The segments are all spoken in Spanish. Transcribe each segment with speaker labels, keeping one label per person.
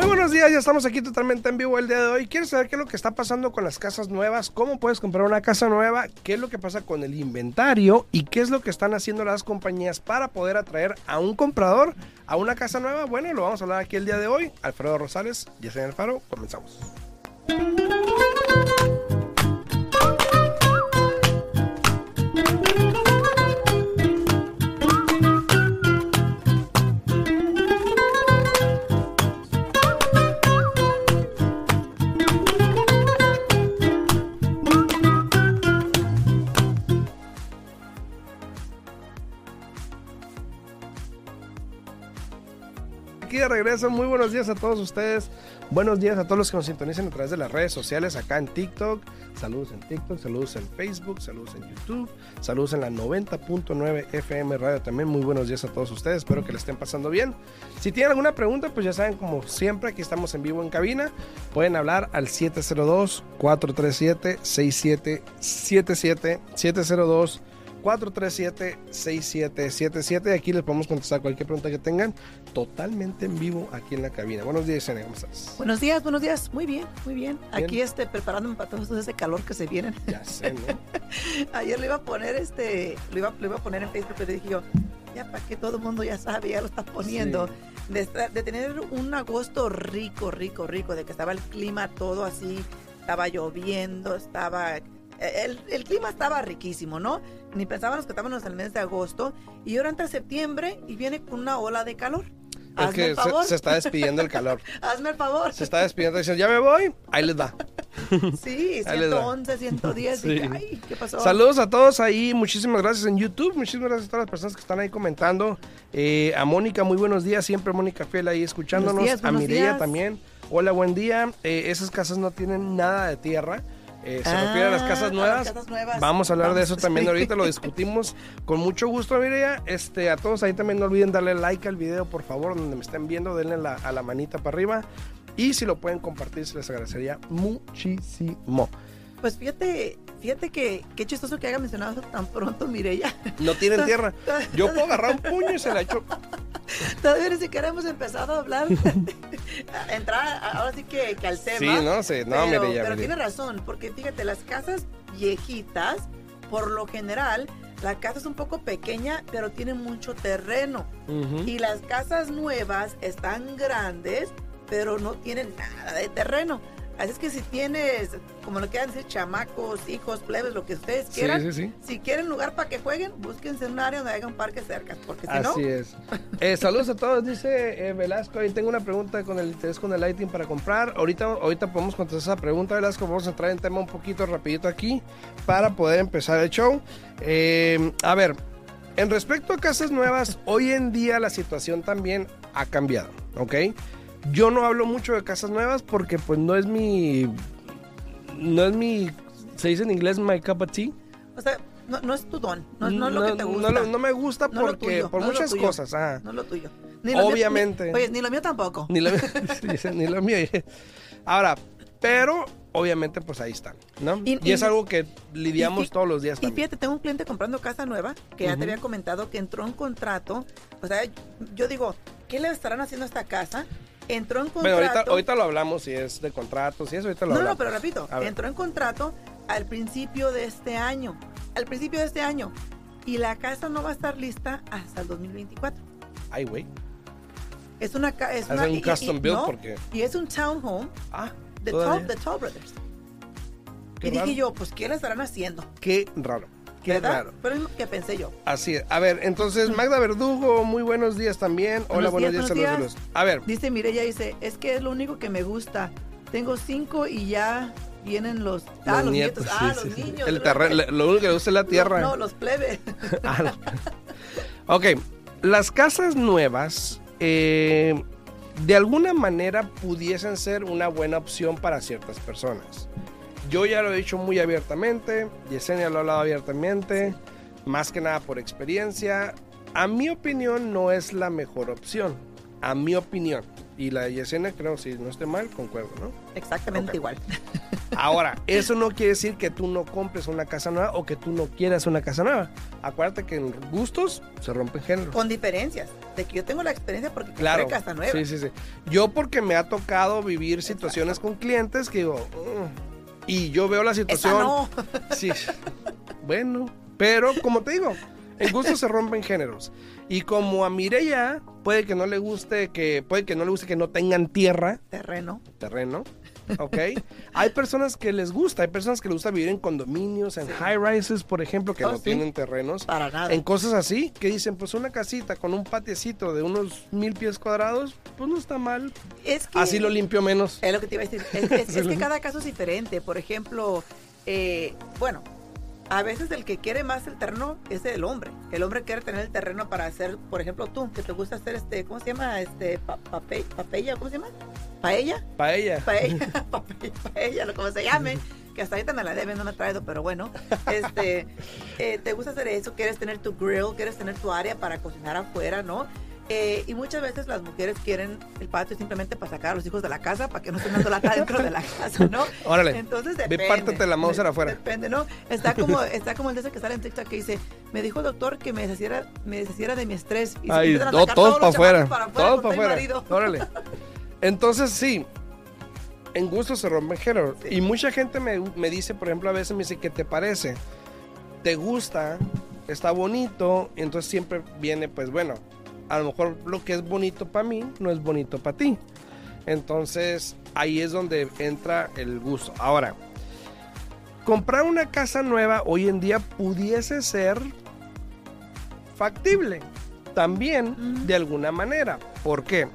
Speaker 1: Muy buenos días, ya estamos aquí totalmente en vivo el día de hoy. ¿Quieres saber qué es lo que está pasando con las casas nuevas? ¿Cómo puedes comprar una casa nueva? ¿Qué es lo que pasa con el inventario? ¿Y qué es lo que están haciendo las compañías para poder atraer a un comprador a una casa nueva? Bueno, lo vamos a hablar aquí el día de hoy. Alfredo Rosales, Yesenia Alfaro, comenzamos. Regreso. Muy buenos días a todos ustedes. Buenos días a todos los que nos sintonizan a través de las redes sociales acá en TikTok. Saludos en TikTok, saludos en Facebook, saludos en YouTube, saludos en la 90.9 FM Radio también. Muy buenos días a todos ustedes. Espero que le estén pasando bien. Si tienen alguna pregunta, pues ya saben, como siempre, aquí estamos en vivo en cabina. Pueden hablar al 702-437-6777. 702 437-6777. Aquí les podemos contestar cualquier pregunta que tengan totalmente en vivo aquí en la cabina. Buenos días, Sene, ¿cómo estás?
Speaker 2: Buenos días, buenos días. Muy bien, muy bien. Aquí este, preparándome para todo ese calor que se viene.
Speaker 1: Ya sé, ¿no?
Speaker 2: Ayer le iba a poner este, lo iba, lo iba a poner en Facebook, pero dije yo, ya para que todo el mundo ya sabe, ya lo está poniendo. Sí. De, de tener un agosto rico, rico, rico, de que estaba el clima todo así, estaba lloviendo, estaba el, el, clima estaba riquísimo, ¿no? Ni pensábamos que estábamos en el mes de agosto y ahora entra septiembre y viene con una ola de calor.
Speaker 1: Es Hazme que el favor. Se, se, está despidiendo el calor.
Speaker 2: Hazme el favor.
Speaker 1: Se está despidiendo diciendo, ya me voy, ahí les da.
Speaker 2: Sí, 111, 110. Sí. Y, ay, ¿qué pasó?
Speaker 1: Saludos a todos ahí, muchísimas gracias en YouTube, muchísimas gracias a todas las personas que están ahí comentando. Eh, a Mónica, muy buenos días, siempre Mónica Fiel ahí escuchándonos.
Speaker 2: Días,
Speaker 1: a Mireia también. Hola, buen día. Eh, esas casas no tienen nada de tierra. Eh, se
Speaker 2: Ah,
Speaker 1: refiere a las casas
Speaker 2: a
Speaker 1: nuevas.
Speaker 2: las casas nuevas.
Speaker 1: Vamos a hablar de eso también ahorita, lo discutimos con mucho gusto, Mireia. Este, a todos ahí también no olviden darle like al video, por favor, donde me estén viendo, denle la- a la manita para arriba. Y si lo pueden compartir, se les agradecería muchísimo.
Speaker 2: Pues fíjate, fíjate que qué chistoso que haya mencionado tan pronto Mireya.
Speaker 1: No tienen tierra. Yo puedo agarrar un puño y se la echo.
Speaker 2: Todavía ni siquiera hemos empezado a hablar, a entrar ahora sí que, que al tema.
Speaker 1: Sí, no sé. No,
Speaker 2: pero,
Speaker 1: Mireia,
Speaker 2: pero
Speaker 1: Mireia.
Speaker 2: tiene razón, porque fíjate, las casas viejitas, por lo general, la casa es un poco pequeña, pero tiene mucho terreno. Y las casas nuevas están grandes, pero no tienen nada de terreno. Así es que si tienes, como lo quieran decir, chamacos, hijos, plebes, lo que ustedes
Speaker 1: Sí,
Speaker 2: quieran,
Speaker 1: sí, sí.
Speaker 2: si quieren lugar para que jueguen, búsquense un área donde haya un parque cerca, porque si no,
Speaker 1: Así es. Eh, saludos a todos, dice eh, Velasco. Ahí tengo una pregunta con el interés con el lighting para comprar. Ahorita, ahorita podemos contestar esa pregunta, Velasco. Vamos a entrar en tema un poquito rapidito aquí para poder empezar el show. Eh, a ver, en respecto a casas nuevas, hoy en día la situación también ha cambiado, ¿ok? Yo no hablo mucho de casas nuevas porque pues no es mi... No es mi... Se dice en inglés my cup of tea.
Speaker 2: o sea, no, no es tu don, no, no es lo que te gusta.
Speaker 1: No, me gusta porque
Speaker 2: tuyo,
Speaker 1: por muchas cosas. ah.
Speaker 2: No es lo tuyo. Ni lo mío-
Speaker 1: Obviamente.
Speaker 2: ni- oye, ni lo mío tampoco.
Speaker 1: Ni lo, ni lo mío. Ahora, pero obviamente pues ahí están, ¿no? Y,
Speaker 2: Y-
Speaker 1: es
Speaker 2: y-
Speaker 1: algo que lidiamos
Speaker 2: y
Speaker 1: todos los días
Speaker 2: Y
Speaker 1: también.
Speaker 2: fíjate, tengo un cliente comprando casa nueva que ya te había comentado que entró en contrato. O sea, yo digo, ¿qué le estarán haciendo a esta casa? Entró en
Speaker 1: Bueno,
Speaker 2: contrato.
Speaker 1: ahorita, ahorita lo hablamos si es de contratos y eso, ahorita lo
Speaker 2: no, no,
Speaker 1: hablamos.
Speaker 2: pero repito, entró en contrato al principio de este año. Al principio de este año. Y la casa no va a estar lista hasta el 2024.
Speaker 1: Ay, güey.
Speaker 2: Es una casa. Es una,
Speaker 1: un
Speaker 2: y-
Speaker 1: custom
Speaker 2: y-
Speaker 1: build
Speaker 2: no,
Speaker 1: porque...
Speaker 2: Y es un townhome
Speaker 1: Ah,
Speaker 2: de. Toll, Brothers.
Speaker 1: Qué
Speaker 2: y dije yo, pues, ¿qué le estarán haciendo?
Speaker 1: Qué raro. Qué
Speaker 2: ¿Verdad?
Speaker 1: raro.
Speaker 2: Pero es lo que pensé yo.
Speaker 1: Así es. A ver, entonces, Magda Verdugo, muy buenos días también. Hola,
Speaker 2: Buenos
Speaker 1: buenos
Speaker 2: días,
Speaker 1: días,
Speaker 2: buenos.
Speaker 1: A ver,
Speaker 2: Dice Mireya, dice, es que es lo único que me gusta. Tengo cinco y ya vienen los, ah, los nietos, ah,
Speaker 1: sí,
Speaker 2: los
Speaker 1: sí.
Speaker 2: niños.
Speaker 1: El terreno, lo único que le gusta es la tierra.
Speaker 2: No, no, los plebes.
Speaker 1: Ah, no. ok, las casas nuevas eh, de alguna manera pudiesen ser una buena opción para ciertas personas. Yo ya lo he dicho muy abiertamente, Yesenia lo ha hablado abiertamente, más que nada por experiencia. A mi opinión no es la mejor opción, a mi opinión. Y la de Yesenia creo, si no esté mal, concuerdo, ¿no?
Speaker 2: Exactamente igual.
Speaker 1: Ahora, eso no quiere decir que tú no compres una casa nueva o que tú no quieras una casa nueva. Acuérdate que en gustos se rompen géneros.
Speaker 2: Con diferencias. De que yo tengo la experiencia porque
Speaker 1: Claro.
Speaker 2: compré casa nueva.
Speaker 1: Sí, sí, sí. Yo porque me ha tocado vivir situaciones con clientes que digo, "Mm", y yo veo la
Speaker 2: Esa
Speaker 1: situación.
Speaker 2: no.
Speaker 1: Sí. Bueno, pero como te digo, en gusto se rompen géneros. Y como a Mireya puede que no le guste que puede que no le guste que no tengan tierra,
Speaker 2: Terreno.
Speaker 1: terreno, ¿ok? hay personas que les gusta, hay personas que les gusta vivir en condominios, en high rises, por ejemplo, que
Speaker 2: Oh,
Speaker 1: no
Speaker 2: sí.
Speaker 1: tienen terrenos.
Speaker 2: Para nada.
Speaker 1: En cosas así, que dicen, pues una casita con un patiecito de unos mil pies cuadrados, pues no está mal.
Speaker 2: Es que,
Speaker 1: Así lo limpio menos.
Speaker 2: Es lo que te iba a decir. Es, es- es que cada caso es diferente. Por ejemplo, eh, bueno, a veces el que quiere más el terreno es el hombre. El hombre quiere tener el terreno para hacer, por ejemplo, tú, que te gusta hacer este, ¿cómo se llama? Este, pa, pape- papella, ¿cómo se llama? Paella.
Speaker 1: Paella.
Speaker 2: Paella, pape- paella, lo como se llame. Que hasta ahorita me la deben, no me ha traído, pero bueno. Este, eh, te gusta hacer eso, quieres tener tu grill, quieres tener tu área para cocinar afuera, ¿no? Eh, y muchas veces las mujeres quieren el patio simplemente para sacar a los hijos de la casa, para que no estén dando lata dentro de la casa, ¿no?
Speaker 1: Órale.
Speaker 2: Entonces
Speaker 1: Ve,
Speaker 2: depende.
Speaker 1: pártate la Mauser
Speaker 2: De-
Speaker 1: afuera.
Speaker 2: Depende, ¿no? Está como, está como el de ese que sale en TikTok que dice, me dijo el doctor que me deshaciera, me deshaciera de mi estrés. Y se
Speaker 1: Ay,
Speaker 2: a
Speaker 1: no, todos para afuera. Todos para afuera. Órale. Entonces, sí. En gusto se rompen géneros.
Speaker 2: Sí.
Speaker 1: Y mucha gente me, me dice, por ejemplo, a veces me dice, ¿qué te parece? ¿Te gusta? ¿Está bonito? Entonces siempre viene, pues bueno, a lo mejor lo que es bonito para mí no es bonito para ti. Entonces ahí es donde entra el gusto. Ahora, comprar una casa nueva hoy en día pudiese ser factible también de alguna manera. ¿Por qué?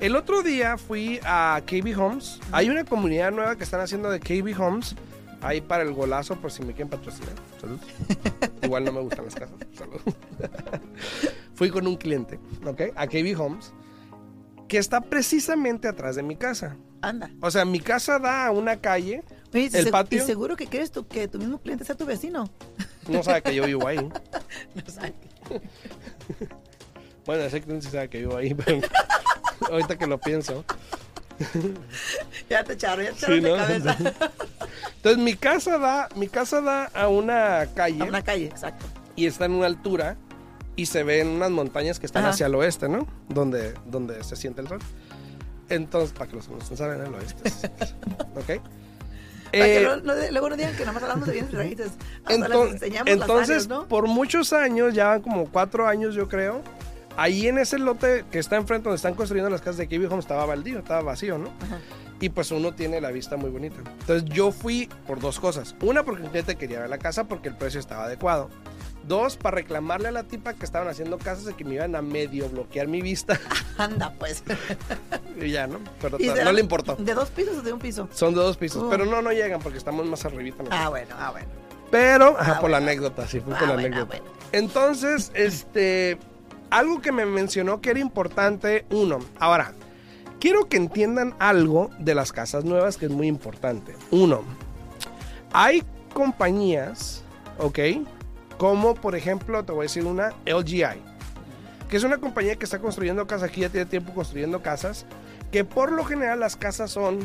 Speaker 1: El otro día fui a KB Homes. Hay una comunidad nueva que están haciendo de KB Homes. Ahí para el golazo, por si me quieren patrocinar. Salud. Igual no me gustan las casas. Salud. Fui con un cliente, ¿ok? A KB Homes, que está precisamente atrás de mi casa.
Speaker 2: Anda.
Speaker 1: O sea, mi casa da a una calle.
Speaker 2: Oye,
Speaker 1: ¿El patio?
Speaker 2: Y seguro que quieres que tu mismo cliente sea tu vecino.
Speaker 1: No sabe que yo vivo ahí.
Speaker 2: No sabes.
Speaker 1: Bueno, ese cliente sabe que vivo ahí, pero ahorita que lo pienso.
Speaker 2: Ya te echaron, ya te
Speaker 1: Sí,
Speaker 2: echaron de
Speaker 1: ¿no?
Speaker 2: cabeza.
Speaker 1: Entonces mi casa da, mi casa da a una calle
Speaker 2: A una calle, exacto.
Speaker 1: y está en una altura y se ven unas montañas que están
Speaker 2: Ajá.
Speaker 1: hacia el oeste, ¿no? Donde, donde se siente el sol. Entonces, para que los que no saben, el oeste. es- ¿Ok?
Speaker 2: Para que
Speaker 1: Eh,
Speaker 2: no- no- luego no digan que nomás hablamos de bienes raíces.
Speaker 1: Entonces,
Speaker 2: las áreas, ¿no?
Speaker 1: por muchos años, ya como cuatro años yo creo, ahí en ese lote que está enfrente donde están construyendo las casas de Kiwi Home estaba baldío, estaba vacío, ¿no?
Speaker 2: Ajá.
Speaker 1: Y pues uno tiene la vista muy bonita. Entonces yo fui por dos cosas. Una, porque un cliente quería ver la casa porque el precio estaba adecuado. Dos, para reclamarle a la tipa que estaban haciendo casas de que me iban a medio bloquear mi vista.
Speaker 2: Anda, pues.
Speaker 1: y ya, ¿no? Pero
Speaker 2: ¿Y
Speaker 1: no le importó.
Speaker 2: ¿De dos pisos o de un piso?
Speaker 1: Son de dos pisos.
Speaker 2: Oh.
Speaker 1: Pero no, no llegan porque estamos más arribita. ¿no?
Speaker 2: Ah, bueno, ah, bueno.
Speaker 1: Pero, ajá,
Speaker 2: Ah,
Speaker 1: por la anécdota, sí, fue
Speaker 2: Ah,
Speaker 1: por la
Speaker 2: bueno,
Speaker 1: anécdota.
Speaker 2: ah, bueno.
Speaker 1: Entonces, este, algo que me mencionó que era importante, uno, ahora, quiero que entiendan algo de las casas nuevas que es muy importante. Uno, hay compañías, ¿ok? Como por ejemplo, te voy a decir una, LGI, que es una compañía que está construyendo casas, aquí ya tiene tiempo construyendo casas, que por lo general las casas son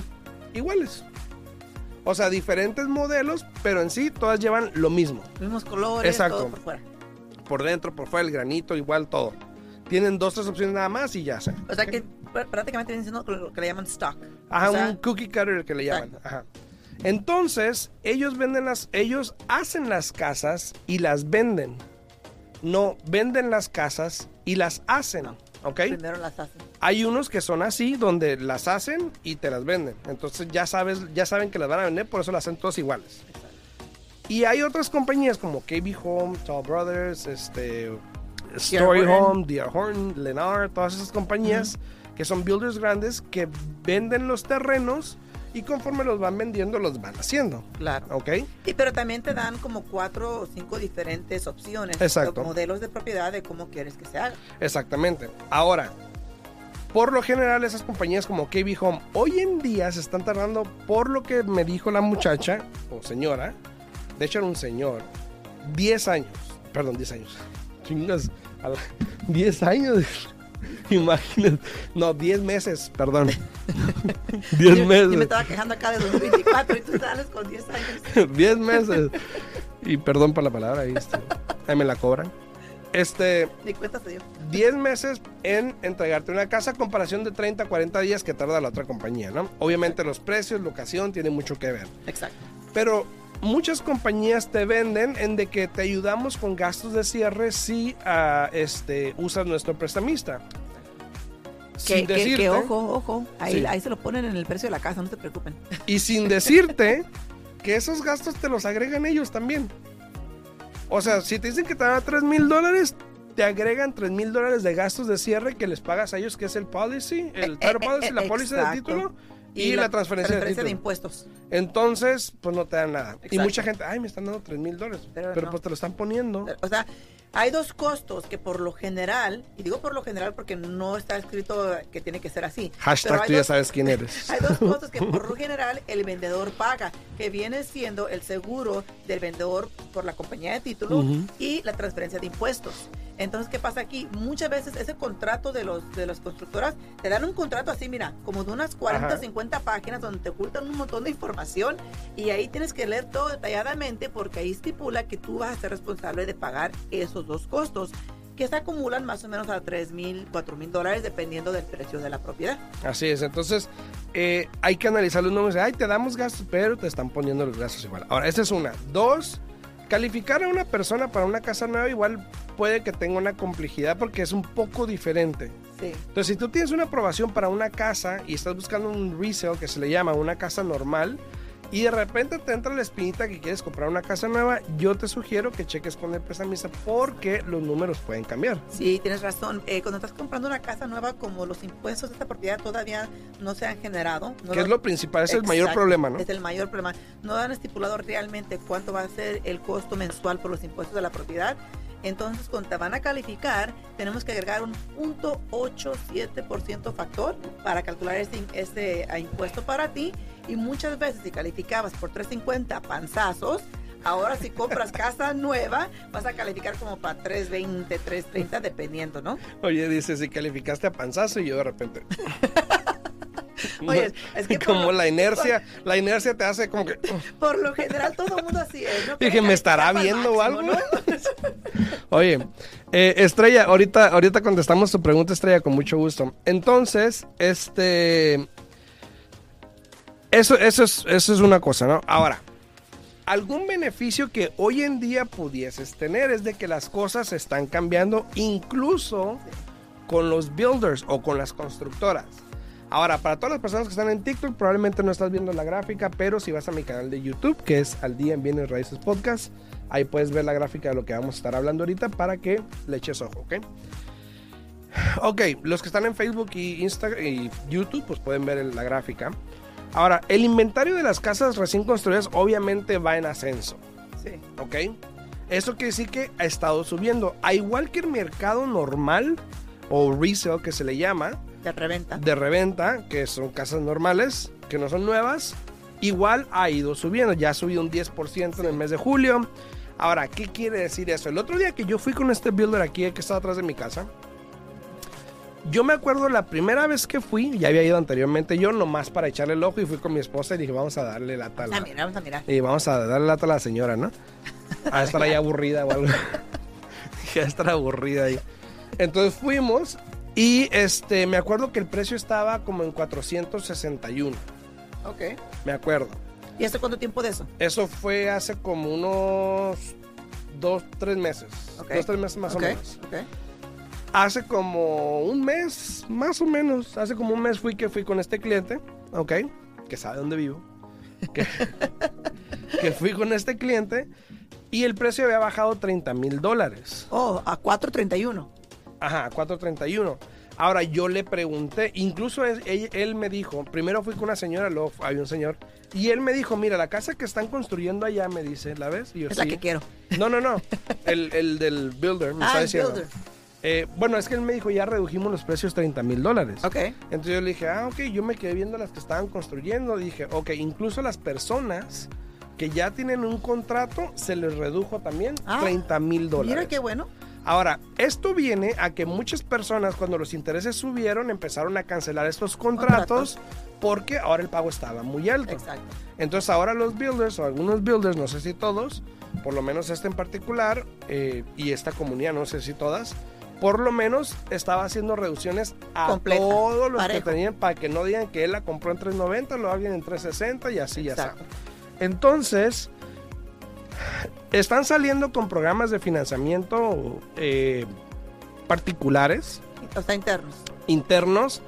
Speaker 1: iguales. O sea, diferentes modelos, pero en sí todas llevan lo mismo
Speaker 2: Mismos colores,
Speaker 1: Exacto.
Speaker 2: todo por fuera.
Speaker 1: por dentro, por fuera, el granito, igual todo. Tienen dos, tres opciones nada más y ya sé.
Speaker 2: O sea que pr- prácticamente viene siendo lo que le llaman stock.
Speaker 1: Ajá,
Speaker 2: o sea,
Speaker 1: un cookie cutter que le llaman. Ajá. Entonces, ellos venden las, ellos hacen las casas y las venden. No, venden las casas y las hacen. ¿Ok?
Speaker 2: Primero las hacen.
Speaker 1: Hay unos que son así, donde las hacen y te las venden. Entonces ya sabes, ya saben que las van a vender, por eso las hacen todas iguales. Y hay otras compañías como KB Home, Tall Brothers, este, Story. Home, D.R. Horton, Lennar, todas esas compañías que son builders grandes que venden los terrenos y conforme los van vendiendo los van haciendo.
Speaker 2: Claro.
Speaker 1: ¿Ok?
Speaker 2: Y pero también te dan como cuatro o cinco diferentes opciones.
Speaker 1: Exacto.
Speaker 2: Modelos de propiedad de cómo quieres que se haga.
Speaker 1: Exactamente. Ahora, por lo general esas compañías como KB Home hoy en día se están tardando por lo que me dijo la muchacha o señora, de hecho era un señor, 10 años, perdón, 10 años. Chingas, a la- 10 años. Imagínate. No, 10 meses, perdón. 10
Speaker 2: Yo-
Speaker 1: meses.
Speaker 2: Yo me estaba quejando acá de 2024 y tú sales con 10 años.
Speaker 1: 10 meses. Y perdón por la palabra, ahí, este, ahí me la cobran. Este,
Speaker 2: Ni cuenta se dio.
Speaker 1: 10 meses en entregarte una casa a comparación de 30, 40 días que tarda la otra compañía, ¿no? Obviamente los precios, locación, tienen mucho que ver.
Speaker 2: Exacto.
Speaker 1: Pero muchas compañías te venden en de que te ayudamos con gastos de cierre si ah, este, usas nuestro prestamista.
Speaker 2: Que,
Speaker 1: Sin decirte,
Speaker 2: que ojo, ojo. Ahí,
Speaker 1: Sí.
Speaker 2: ahí se lo ponen en el precio de la casa, no se preocupen.
Speaker 1: Y sin decirte que esos gastos te los agregan ellos también. O sea, si te dicen que te dan 3 mil dólares, te agregan 3 mil dólares de gastos de cierre que les pagas a ellos, que es el policy, el
Speaker 2: Eh,
Speaker 1: title
Speaker 2: eh,
Speaker 1: policy,
Speaker 2: eh,
Speaker 1: la póliza de título y, la, transferencia, de
Speaker 2: impuestos.
Speaker 1: Entonces, pues no te dan nada. Y mucha gente, ay, me están dando 3 mil dólares. Pero,
Speaker 2: Pero no.
Speaker 1: pues te lo están poniendo.
Speaker 2: O sea, hay dos costos que por lo general, y digo por lo general porque no está escrito que tiene que ser así.
Speaker 1: Hashtag tú ya sabes quién eres.
Speaker 2: Hay dos costos que por lo general el vendedor paga, que viene siendo el seguro del vendedor por la compañía de título y la transferencia de impuestos. Entonces, ¿qué pasa aquí? Muchas veces ese contrato de los de las constructoras te dan un contrato así, mira, como de unas 40,
Speaker 1: Ajá.
Speaker 2: 50 páginas donde te ocultan un montón de información y ahí tienes que leer todo detalladamente porque ahí estipula que tú vas a ser responsable de pagar esos dos costos que se acumulan más o menos a 3 mil, 4 mil dólares dependiendo del precio de la propiedad.
Speaker 1: Así es, entonces eh, hay que analizar los números. Ay, te damos gastos, pero te están poniendo los gastos igual. Ahora, esa es una. Dos, calificar a una persona para una casa nueva igual puede que tenga una complejidad porque es un poco diferente.
Speaker 2: Sí.
Speaker 1: Entonces, si tú tienes una aprobación para una casa y estás buscando un resale que se le llama una casa normal y de repente te entra la espinita que quieres comprar una casa nueva, yo te sugiero que cheques con el prestamista porque los números pueden cambiar.
Speaker 2: Sí, tienes razón. Eh, cuando estás comprando una casa nueva, como los impuestos de esta propiedad todavía no se han generado. No
Speaker 1: que es lo principal, es el mayor problema, ¿no?
Speaker 2: Es el mayor problema. No han estipulado realmente cuánto va a ser el costo mensual por los impuestos de la propiedad. Entonces, cuando te van a calificar, tenemos que agregar un 0.87% factor para calcular este, este ah, impuesto para ti. Y muchas veces, si calificabas por 350 panzazos, ahora si compras casa nueva, vas a calificar como para 320, 330, dependiendo, ¿no?
Speaker 1: Oye, dice, si calificaste a panzazo y yo de repente...
Speaker 2: Oye, es que
Speaker 1: como
Speaker 2: lo-
Speaker 1: la inercia, la inercia te hace como que...
Speaker 2: Por lo general, todo el mundo así es. ¿no?
Speaker 1: Dije, ¿me estará viendo o
Speaker 2: al
Speaker 1: algo?
Speaker 2: ¿no?
Speaker 1: Oye, eh, Estrella, ahorita, ahorita contestamos tu pregunta, Estrella, con mucho gusto. Entonces, este... Eso, eso, es, eso es una cosa, ¿no? Ahora, algún beneficio que hoy en día pudieses tener es de que las cosas están cambiando incluso con los builders o con las constructoras. Ahora, para todas las personas que están en TikTok, probablemente no estás viendo la gráfica, pero si vas a mi canal de YouTube, que es Al Día en Bienes Raíces Podcast, ahí puedes ver la gráfica de lo que vamos a estar hablando ahorita para que le eches ojo, ¿ok? Ok, los que están en Facebook y Instagram y YouTube, pues pueden ver la gráfica. Ahora, el inventario de las casas recién construidas obviamente va en ascenso.
Speaker 2: Sí.
Speaker 1: ¿ok? Eso quiere decir que ha estado subiendo. A igual que el mercado normal o resale que se le llama,
Speaker 2: De reventa.
Speaker 1: de reventa, que son casas normales, que no son nuevas, igual ha ido subiendo. Ya ha subido un 10% en el mes de julio. Ahora, ¿qué quiere decir eso? El otro día que yo fui con este builder aquí, que está atrás de mi casa, yo me acuerdo la primera vez que fui, ya había ido anteriormente yo, nomás para echarle el ojo y fui con mi esposa y dije, vamos a darle lata a la,
Speaker 2: Vamos a mirar, vamos a mirar.
Speaker 1: y vamos a darle lata a la señora, ¿no? A estar ahí aburrida o algo. Dije, a estar aburrida ahí. Entonces fuimos y este, me acuerdo que el precio estaba como en 461.
Speaker 2: Ok.
Speaker 1: Me acuerdo.
Speaker 2: ¿Y hace cuánto tiempo de eso?
Speaker 1: Eso fue hace como unos dos, tres meses.
Speaker 2: Ok.
Speaker 1: Dos, tres meses más o menos.
Speaker 2: ok.
Speaker 1: Hace como un mes, más o menos. Hace como un mes fui que fui con este cliente, ¿ok? Que sabe dónde vivo. Que, que fui con este cliente y el precio había bajado 30 mil dólares.
Speaker 2: Oh, a 4.31.
Speaker 1: Ajá, 431. Ahora yo le pregunté, incluso él, él me dijo, primero fui con una señora, luego había un señor, y él me dijo, mira, la casa que están construyendo allá, me dice, ¿la ves? Y yo,
Speaker 2: Es la
Speaker 1: "Sí".
Speaker 2: que quiero.
Speaker 1: No, no, no, el, el del builder, me
Speaker 2: Ah,
Speaker 1: está diciendo.
Speaker 2: builder.
Speaker 1: Eh, bueno, es que él me dijo, ya redujimos los precios 30 mil dólares.
Speaker 2: Ok.
Speaker 1: Entonces yo le dije, ah, ok, yo me quedé viendo las que estaban construyendo. Dije, ok, incluso las personas que ya tienen un contrato, se les redujo también
Speaker 2: Ah,
Speaker 1: 30 mil dólares.
Speaker 2: Mira qué bueno.
Speaker 1: Ahora, esto viene a que muchas personas cuando los intereses subieron empezaron a cancelar estos contratos, porque ahora el pago estaba muy alto.
Speaker 2: Exacto.
Speaker 1: Entonces ahora los builders o algunos builders, no sé si todos, por lo menos este en particular eh, y esta comunidad, no sé si todas, por lo menos estaba haciendo reducciones a
Speaker 2: Completa,
Speaker 1: todos los
Speaker 2: parejo.
Speaker 1: que tenían para que no digan que él la compró en 390, lo alguien en 360 y así ya está.
Speaker 2: Exacto.
Speaker 1: Entonces, están saliendo con programas de financiamiento eh, particulares,
Speaker 2: O sea, internos.
Speaker 1: internos,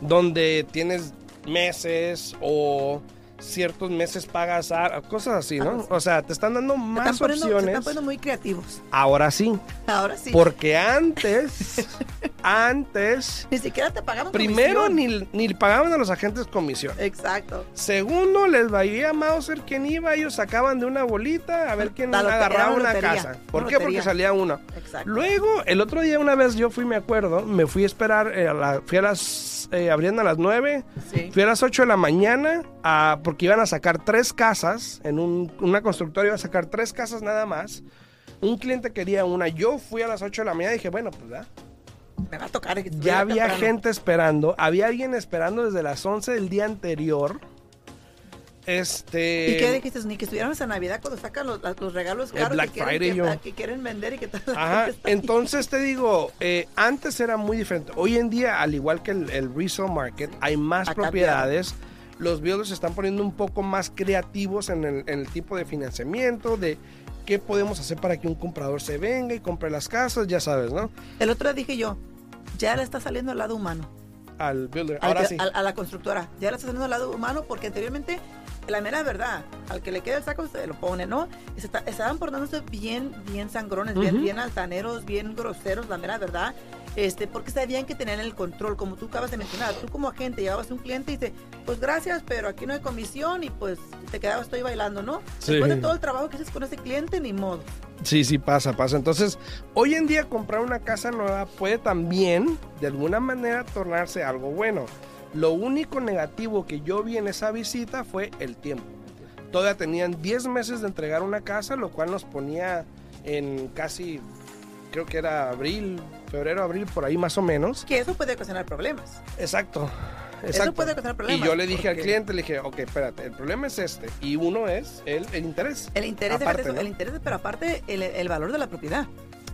Speaker 1: donde tienes meses o ciertos meses pagas a, cosas así, ¿no? O sea, te están dando más
Speaker 2: están, poniendo, se
Speaker 1: opciones.
Speaker 2: están poniendo muy creativos.
Speaker 1: Ahora sí,
Speaker 2: Ahora sí.
Speaker 1: porque antes, antes,
Speaker 2: Ni siquiera te pagamos
Speaker 1: primero
Speaker 2: comisión.
Speaker 1: ni, ni pagaban a los agentes comisión.
Speaker 2: Exacto.
Speaker 1: Segundo, les valía Mauser quién iba, ellos sacaban de una bolita a ver quién
Speaker 2: La
Speaker 1: agarraba
Speaker 2: una
Speaker 1: una
Speaker 2: lotería,
Speaker 1: casa. ¿Por
Speaker 2: una
Speaker 1: qué? Porque salía uno.
Speaker 2: Exacto.
Speaker 1: Luego, el otro día una vez yo fui, me acuerdo, me fui a esperar, eh, a la- fui a las, eh, abriendo a las 9,
Speaker 2: Sí.
Speaker 1: fui a las 8 de la mañana a- porque iban a sacar tres casas, en un- una constructora iba a sacar tres casas nada más. Un cliente quería una, yo fui a las 8 de la mañana y dije, bueno, pues ya.
Speaker 2: Me va a tocar.
Speaker 1: Ya había
Speaker 2: temprano.
Speaker 1: gente esperando, había alguien esperando desde las 11 del día anterior. Este...
Speaker 2: ¿Y qué dijiste? Ni que estuviéramos en Navidad cuando sacan los, los regalos
Speaker 1: El
Speaker 2: caros
Speaker 1: Black
Speaker 2: que, quieren,
Speaker 1: Friday,
Speaker 2: que,
Speaker 1: yo.
Speaker 2: que quieren vender y que tal.
Speaker 1: Ajá, entonces te digo, eh, antes era muy diferente. Hoy en día, al igual que el, el resale market, hay más propiedades. Los builders se están poniendo un poco más creativos en el, en el tipo de financiamiento, de qué podemos hacer para que un comprador se venga y compre las casas, ya sabes, ¿no?
Speaker 2: El otro día dije yo, ya le está saliendo el lado humano.
Speaker 1: Al builder.
Speaker 2: al
Speaker 1: Ahora
Speaker 2: que-
Speaker 1: sí.
Speaker 2: al- a la constructora. Ya le está saliendo el lado humano porque anteriormente, la mera verdad, al que le quede el saco se lo pone, ¿no? Y se está- estaban portándose bien, bien sangrones, bien, bien altaneros, bien groseros, la mera verdad. Este, porque sabían que tenían el control, como tú acabas de mencionar. Tú como agente llevabas un cliente y dice, pues gracias, pero aquí no hay comisión y pues te quedabas estoy bailando, ¿no?
Speaker 1: Sí.
Speaker 2: Después de todo el trabajo que haces con ese cliente, ni modo.
Speaker 1: Sí, sí, pasa, pasa. Entonces, hoy en día comprar una casa nueva puede también, de alguna manera, tornarse algo bueno. Lo único negativo que yo vi en esa visita fue el tiempo. Todavía tenían 10 meses de entregar una casa, lo cual nos ponía en casi, creo que era abril, febrero, abril, por ahí más o menos.
Speaker 2: Que eso puede ocasionar problemas.
Speaker 1: Exacto.
Speaker 2: Eso
Speaker 1: Exacto.
Speaker 2: puede ocasionar problemas.
Speaker 1: y yo le dije al cliente, le dije, ok, espérate, el problema es este. Y uno es el, el interés.
Speaker 2: El interés,
Speaker 1: Aparte,
Speaker 2: eso, el interés, pero aparte el, el valor de la propiedad.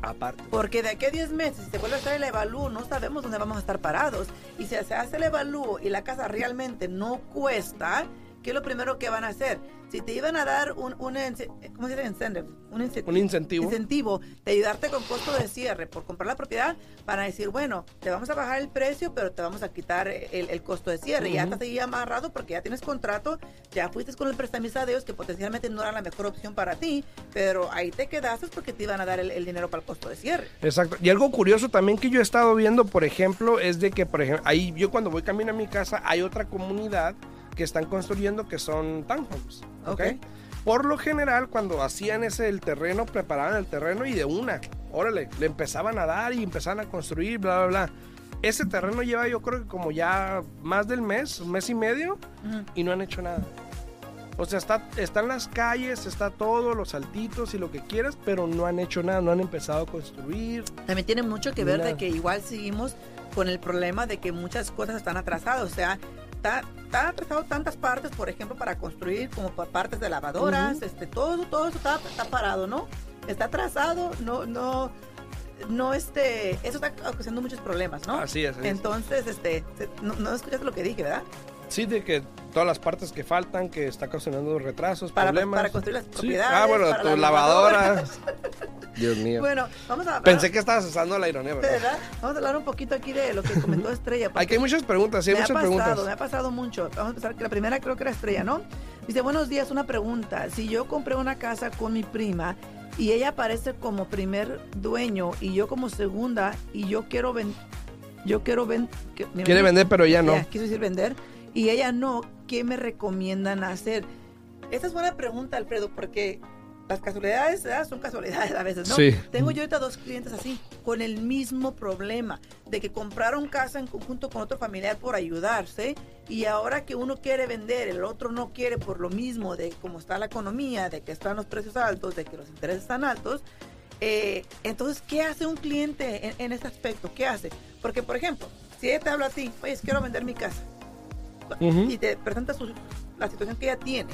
Speaker 1: Aparte.
Speaker 2: Porque de aquí a 10 meses, si se vuelve a hacer el evalúo, no sabemos dónde vamos a estar parados. Y si se hace el evalúo y la casa realmente no cuesta, ¿qué es lo primero que van a hacer? Si te iban a dar un, un ¿cómo se dice? Incentive. Un, ince-
Speaker 1: Un incentivo.
Speaker 2: incentivo de ayudarte con costo de cierre por comprar la propiedad, para decir, bueno, te vamos a bajar el precio, pero te vamos a quitar el, el costo de cierre. Y ya
Speaker 1: Ujú.
Speaker 2: estás ahí amarrado porque ya tienes contrato, ya fuiste con el prestamista de ellos, que potencialmente no era la mejor opción para ti, pero ahí te quedaste porque te iban a dar el, el dinero para el costo de cierre.
Speaker 1: Exacto. Y algo curioso también que yo he estado viendo, por ejemplo, es de que, por ejemplo, ahí yo cuando voy camino a mi casa, hay otra comunidad que están construyendo que son townhomes. ¿ok?
Speaker 2: Ok.
Speaker 1: Por lo general, cuando hacían ese el terreno, preparaban el terreno y de una, órale, le empezaban a dar y empezaban a construir, bla, bla, bla. Ese terreno lleva yo creo que como ya más del mes, un mes y medio, y no han hecho nada. O sea, está, están las calles, está todo, los altitos y lo que quieras, pero no han hecho nada, no han empezado a construir.
Speaker 2: También tiene mucho que ver de que igual seguimos con el problema de que muchas cosas están atrasadas. O sea, está, está atrasado tantas partes, por ejemplo, para construir, como pa- partes de lavadoras, este, todo, todo eso está, está parado, ¿no? Está atrasado, no, no, no, este, eso está causando muchos problemas, ¿no?
Speaker 1: Así es. así.
Speaker 2: Entonces, este, no, no escuchaste lo que dije, ¿verdad?
Speaker 1: Sí, de que todas las partes que faltan, que está causando retrasos,
Speaker 2: Para,
Speaker 1: problemas.
Speaker 2: para construir las
Speaker 1: Sí.
Speaker 2: propiedades.
Speaker 1: Ah, bueno,
Speaker 2: para
Speaker 1: tu
Speaker 2: las
Speaker 1: lavadora.
Speaker 2: lavadoras.
Speaker 1: Dios mío.
Speaker 2: bueno, vamos a
Speaker 1: Pensé que estabas usando la ironía, ¿verdad?
Speaker 2: ¿verdad? Vamos a hablar un poquito aquí de lo que comentó Estrella.
Speaker 1: Que hay muchas preguntas, sí, hay
Speaker 2: me ha
Speaker 1: muchas
Speaker 2: pasado,
Speaker 1: preguntas.
Speaker 2: me ha pasado mucho. Vamos a empezar, que la primera creo que era Estrella, ¿no? Dice, buenos días, una pregunta. Si yo compré una casa con mi prima y ella aparece como primer dueño y yo como segunda y yo quiero vender, yo quiero ven que- ¿me
Speaker 1: Quiere
Speaker 2: ven-
Speaker 1: vender, pero ya no.
Speaker 2: Quiso decir vender y ella no, ¿qué me recomiendan hacer? Esa es buena pregunta, Alfredo, porque las casualidades son casualidades a veces, ¿no?
Speaker 1: Sí.
Speaker 2: Tengo yo ahorita dos clientes así, con el mismo problema, de que compraron casa en conjunto con otro familiar por ayudarse, y ahora que uno quiere vender, el otro no quiere por lo mismo de cómo está la economía, de que están los precios altos, de que los intereses están altos, Eh, entonces, ¿qué hace un cliente en, en ese aspecto? ¿Qué hace? Porque, por ejemplo, si ella te habla a ti, oye, quiero vender mi casa, y te presenta su- la situación que ella tiene,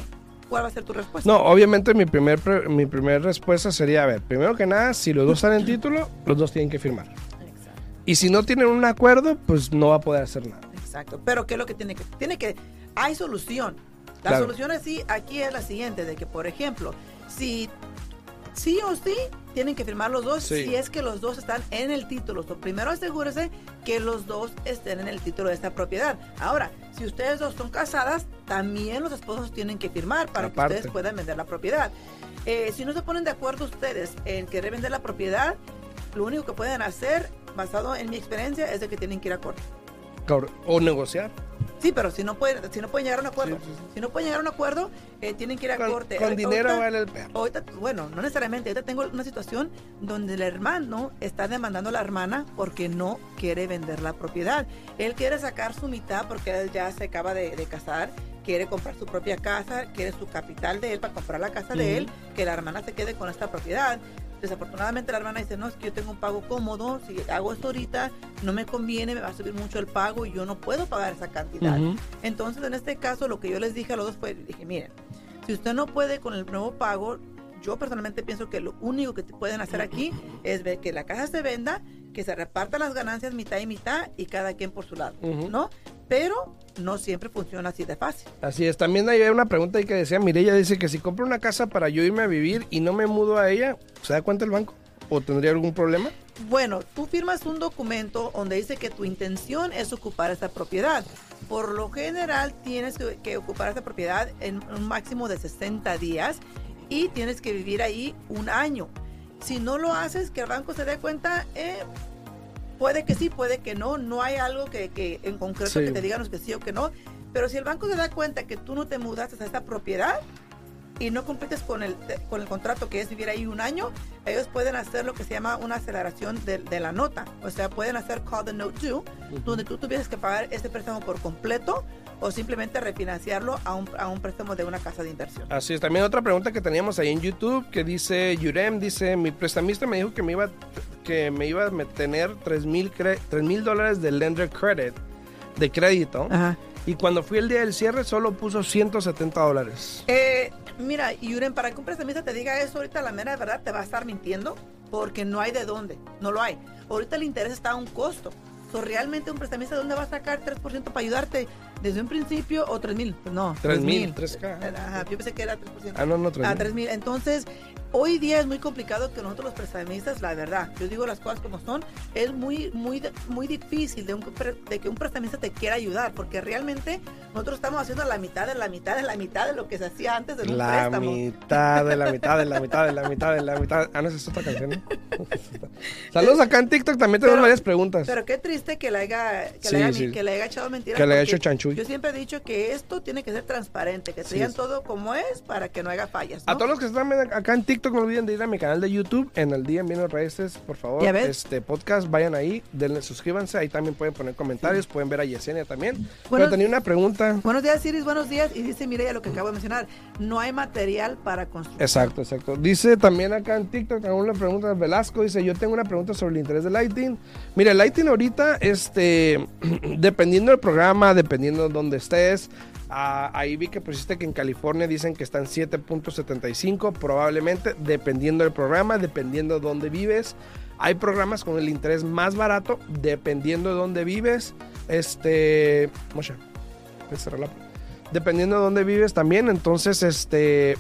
Speaker 2: ¿cuál va a ser tu respuesta?
Speaker 1: No, obviamente mi primer, pre- mi primer respuesta sería, a ver, primero que nada, si los dos están en título, los dos tienen que firmar.
Speaker 2: Exacto.
Speaker 1: Y si no tienen un acuerdo, pues no va a poder hacer nada.
Speaker 2: Exacto. Pero ¿qué es lo que tiene que? Tiene que. Hay solución. La
Speaker 1: Claro.
Speaker 2: solución así aquí es la siguiente: de que, por ejemplo, si sí o sí tienen que firmar los dos,
Speaker 1: Sí.
Speaker 2: si es que los dos están en el título. So, primero asegúrese que los dos estén en el título de esta propiedad. Ahora, si ustedes dos son casadas, también los esposos tienen que firmar para
Speaker 1: Aparte.
Speaker 2: que ustedes puedan vender la propiedad. Eh, si no se ponen de acuerdo ustedes en querer vender la propiedad, lo único que pueden hacer, basado en mi experiencia, es de que tienen que ir a corte.
Speaker 1: Cor- O negociar.
Speaker 2: Sí, pero si no pueden, si no pueden llegar a un acuerdo,
Speaker 1: Sí, sí, sí.
Speaker 2: si no pueden llegar a un acuerdo, eh, tienen que ir a
Speaker 1: Con,
Speaker 2: corte.
Speaker 1: con dinero vale el perro.
Speaker 2: ahorita, bueno, no necesariamente. Ahorita tengo una situación donde el hermano está demandando a la hermana porque no quiere vender la propiedad. Él quiere sacar su mitad porque él ya se acaba de, de casar, quiere comprar su propia casa, quiere su capital de él para comprar la casa de él, que la hermana se quede con esta propiedad. Desafortunadamente la hermana dice, no, es que yo tengo un pago cómodo, si hago esto ahorita no me conviene, me va a subir mucho el pago y yo no puedo pagar esa cantidad. Entonces, en este caso, lo que yo les dije a los dos fue, dije, miren, si usted no puede con el nuevo pago, yo personalmente pienso que lo único que te pueden hacer aquí es ver que la casa se venda, que se repartan las ganancias mitad y mitad y cada quien por su lado. ¿no? Pero no siempre funciona así de fácil.
Speaker 1: Así es. También hay una pregunta ahí que decía, Mireya dice que si compro una casa para yo irme a vivir y no me mudo a ella, ¿se da cuenta el banco? ¿O tendría algún problema?
Speaker 2: Bueno, tú firmas un documento donde dice que tu intención es ocupar esa propiedad. Por lo general tienes que, que ocupar esa propiedad en un máximo de 60 días y tienes que vivir ahí un año. Si no lo haces, que el banco se dé cuenta, eh, puede que sí, puede que no. No hay algo que, que en concreto
Speaker 1: Sí.
Speaker 2: que te digan que sí o que no. Pero si el banco se da cuenta que tú no te mudaste a esta propiedad, y no compites con el, con el contrato que es vivir ahí un año, ellos pueden hacer lo que se llama una aceleración de, de la nota. O sea, pueden hacer call the note due, donde tú tuvieras que pagar este préstamo por completo o simplemente refinanciarlo a un, a un préstamo de una casa de inversión.
Speaker 1: Así es. También otra pregunta que teníamos ahí en YouTube que dice Yurem, dice, mi prestamista me dijo que me iba, que me iba a tener 3 mil dólares de lender credit, de crédito.
Speaker 2: Ajá.
Speaker 1: Y cuando fui el día del cierre solo puso 170 dólares.
Speaker 2: Eh, mira, Yuren, para que un prestamista te diga eso ahorita, la mera verdad te va a estar mintiendo porque no hay de dónde, no lo hay. Ahorita el interés está a un costo. So, realmente un prestamista, ¿de dónde va a sacar 3% para ayudarte? ¿Desde un principio o 3 mil? Pues no,
Speaker 1: 3 mil,
Speaker 2: 3
Speaker 1: 3K.
Speaker 2: Ajá, yo pensé que era 3%.
Speaker 1: Ah, no, no, 3
Speaker 2: a
Speaker 1: mil.
Speaker 2: 3 mil. Entonces, hoy día es muy complicado que nosotros los prestamistas, la verdad, yo digo las cosas como son, es muy, muy, muy difícil de, un, de que un prestamista te quiera ayudar, porque realmente nosotros estamos haciendo la mitad de la mitad de la mitad de lo que se hacía antes de un
Speaker 1: La
Speaker 2: préstamo.
Speaker 1: mitad de la mitad de la mitad de la mitad de la mitad. Ah, no, esa es otra canción, ¿no? Saludos acá en TikTok, también tenemos
Speaker 2: Pero-
Speaker 1: varias preguntas.
Speaker 2: Pero qué triste que le haya, que
Speaker 1: Sí,
Speaker 2: le haya,
Speaker 1: sí.
Speaker 2: que le haya echado mentiras.
Speaker 1: Que le haya hecho
Speaker 2: Yo siempre he dicho que esto tiene que ser transparente, que te digan todo como es para que no haya fallas.
Speaker 1: A todos los que están acá en TikTok, no olviden de ir a mi canal de YouTube, en el día en Bienes Raíces, por favor.
Speaker 2: Ya ves.
Speaker 1: Este podcast, vayan ahí, denle, suscríbanse, ahí también pueden poner comentarios, pueden ver a Yesenia también.
Speaker 2: Bueno,
Speaker 1: Pero tenía una pregunta.
Speaker 2: Buenos días, Iris, buenos días. Y dice Mireya lo que acabo de mencionar, no hay material para construir.
Speaker 1: Exacto, exacto. Dice también acá en TikTok, tengo una pregunta, Velasco dice, yo tengo una pregunta sobre el interés de Lighting. Mira, el Lighting ahorita, este, dependiendo del programa, dependiendo de dónde estés, ah, ahí vi que pusiste que en California dicen que están 7.75, probablemente, dependiendo del programa, dependiendo de dónde vives. Hay programas con el interés más barato, dependiendo de dónde vives. Este, Moshe, a dependiendo de dónde vives también. Entonces, este,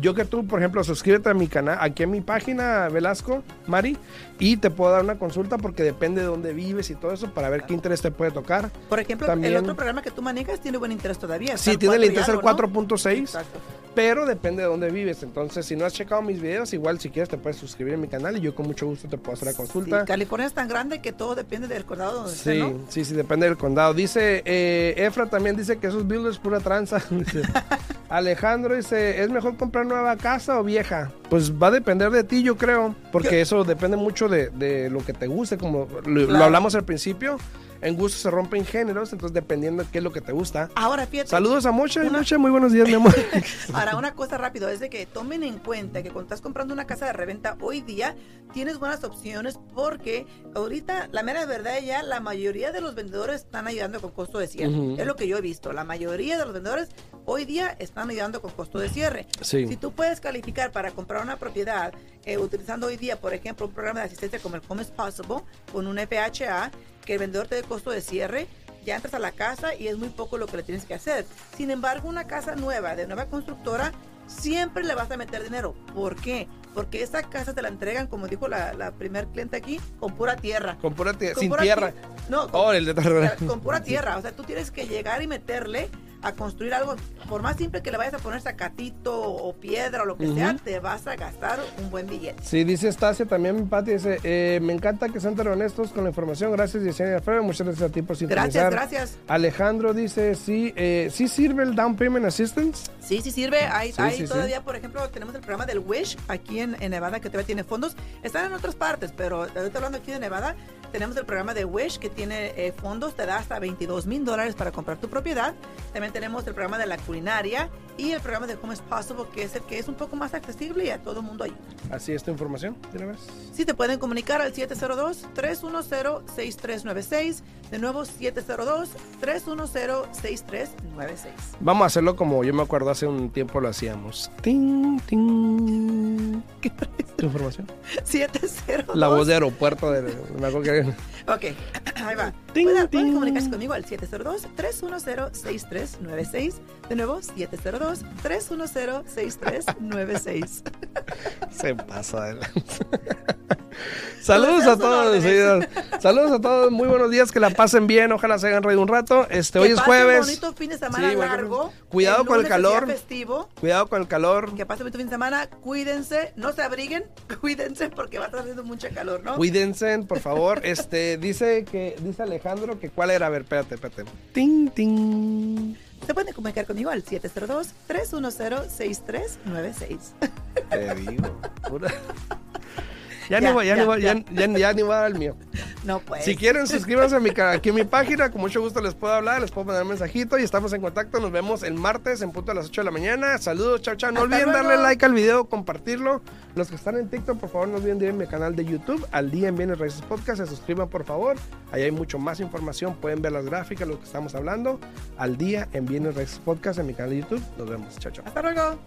Speaker 1: yo que tú, por ejemplo, suscríbete a mi canal, aquí en mi página, Velasco, Mari, y te puedo dar una consulta porque depende de dónde vives y todo eso para ver qué interés te puede tocar.
Speaker 2: Por ejemplo,
Speaker 1: También-
Speaker 2: el otro programa que tú manejas tiene buen interés todavía.
Speaker 1: Sí, tiene el interés al
Speaker 2: algo, ¿no?
Speaker 1: 4.6,
Speaker 2: Exacto.
Speaker 1: Pero depende de dónde vives. Entonces, si no has checado mis videos, igual si quieres te puedes suscribir a mi canal y yo con mucho gusto te puedo hacer la consulta.
Speaker 2: Sí, California es tan grande que todo depende del condado donde esté,
Speaker 1: Sí,
Speaker 2: ¿no?
Speaker 1: sí, sí, depende del condado. Dice, eh, Efra también dice que esos builders pura tranza. Alejandro dice, ¿es mejor comprar nueva casa o vieja? Pues va a depender de ti, yo creo, porque eso depende mucho de, de lo que te guste, como lo, hablamos al principio. En gusto se rompen géneros, entonces dependiendo de qué es lo que te gusta.
Speaker 2: Ahora, fíjate.
Speaker 1: Saludos a Mocha,
Speaker 2: Una-
Speaker 1: Mocha, muy buenos días, mi amor.
Speaker 2: Ahora, una cosa rápido es de que tomen en cuenta que cuando estás comprando una casa de reventa hoy día, tienes buenas opciones porque ahorita, la mera verdad ya, la mayoría de los vendedores están ayudando con costo de cierre. Es lo que yo he visto. La mayoría de los vendedores hoy día están ayudando con costo de cierre.
Speaker 1: Sí.
Speaker 2: Si tú puedes calificar para comprar una propiedad eh, utilizando hoy día, por ejemplo, un programa de asistencia como el Home is Possible, con un FHA, que el vendedor te dé costo de cierre, ya entras a la casa y es muy poco lo que le tienes que hacer. Sin embargo, una casa nueva, de nueva constructora, siempre le vas a meter dinero. ¿Por qué? Porque esa casa te la entregan, como dijo la, la primer cliente aquí, con pura tierra.
Speaker 1: Con pura tie-
Speaker 2: Con
Speaker 1: sin
Speaker 2: pura
Speaker 1: tierra.
Speaker 2: ti- No, con,
Speaker 1: Oh, el de
Speaker 2: con pura tierra. O sea, tú tienes que llegar y meterle a construir algo. Por más simple que le vayas a poner sacatito o piedra o lo que sea, te vas a gastar un buen billete.
Speaker 1: Sí, dice Stasia también, Pati, dice, eh, me encanta que sean tan honestos con la información. Gracias, Yesenia Alfredo. Muchas gracias a ti por
Speaker 2: Gracias,
Speaker 1: sintonizar.
Speaker 2: gracias.
Speaker 1: Alejandro dice, sí, eh, ¿sí sirve el Down Payment Assistance?
Speaker 2: Sí, sí sirve. Hay,
Speaker 1: Sí,
Speaker 2: hay
Speaker 1: sí, sí.
Speaker 2: todavía, por ejemplo, tenemos el programa del Wish aquí en, en Nevada que todavía tiene fondos. Están en otras partes, pero ahorita hablando aquí de Nevada, tenemos el programa de Wish que tiene eh, fondos, te da hasta 22 mil dólares para comprar tu propiedad. También tenemos el programa de la culinaria y el programa de Home is Possible, que es el que es un poco más accesible y a todo el mundo ayuda.
Speaker 1: Así es tu información, de una vez.
Speaker 2: Sí, te pueden comunicar al 702-310-6396. De nuevo, 702-310-6396.
Speaker 1: Vamos a hacerlo como yo me acuerdo hace un tiempo lo hacíamos. Ting, ting. ¿Tu información?
Speaker 2: 702
Speaker 1: La voz de aeropuerto de... Me acuerdo que...
Speaker 2: Ok, ahí va.
Speaker 1: Ting,
Speaker 2: Pueden, pueden
Speaker 1: ting.
Speaker 2: comunicarse conmigo al 702-310-6396. De nuevo, 702-310-6396.
Speaker 1: Se pasa de lanza. Saludos a todos. Saludos a todos, muy buenos días, que la pasen bien, ojalá se hagan reír un rato. Este, hoy es jueves.
Speaker 2: un bonito fin de semana
Speaker 1: Sí, bueno,
Speaker 2: largo.
Speaker 1: cuidado con el calor.
Speaker 2: festivo.
Speaker 1: Cuidado con el calor.
Speaker 2: Que pasen un bonito fin de semana. Cuídense, no se abriguen. Cuídense porque va a estar haciendo mucho calor, ¿no?
Speaker 1: Cuídense, por favor. Este, dice que, dice Alejandro que cuál era, a ver, espérate, espérate. Ting, ting.
Speaker 2: Se pueden comunicar conmigo al 702-310-6396.
Speaker 1: Te digo. pura- Ya,
Speaker 2: Ya,
Speaker 1: ni voy, ya,
Speaker 2: ya,
Speaker 1: ni voy, ya, ni voy a dar el mío.
Speaker 2: No, pues.
Speaker 1: Si quieren, suscríbanse a mi, aquí en mi página. Con mucho gusto les puedo hablar, les puedo mandar un mensajito y estamos en contacto. Nos vemos el martes en punto a las 8 de la mañana. Saludos, chao, chao. No
Speaker 2: Hasta
Speaker 1: olviden
Speaker 2: luego.
Speaker 1: darle like al video, compartirlo. Los que están en TikTok, por favor, no olviden de ir a mi canal de YouTube, al día en Bienes Raíces Podcast. Se suscriban, por favor. Ahí hay mucho más información. Pueden ver las gráficas, lo que estamos hablando. Al día en Bienes Raíces Podcast en mi canal de YouTube. Nos vemos. Chao, chao.
Speaker 2: Hasta luego.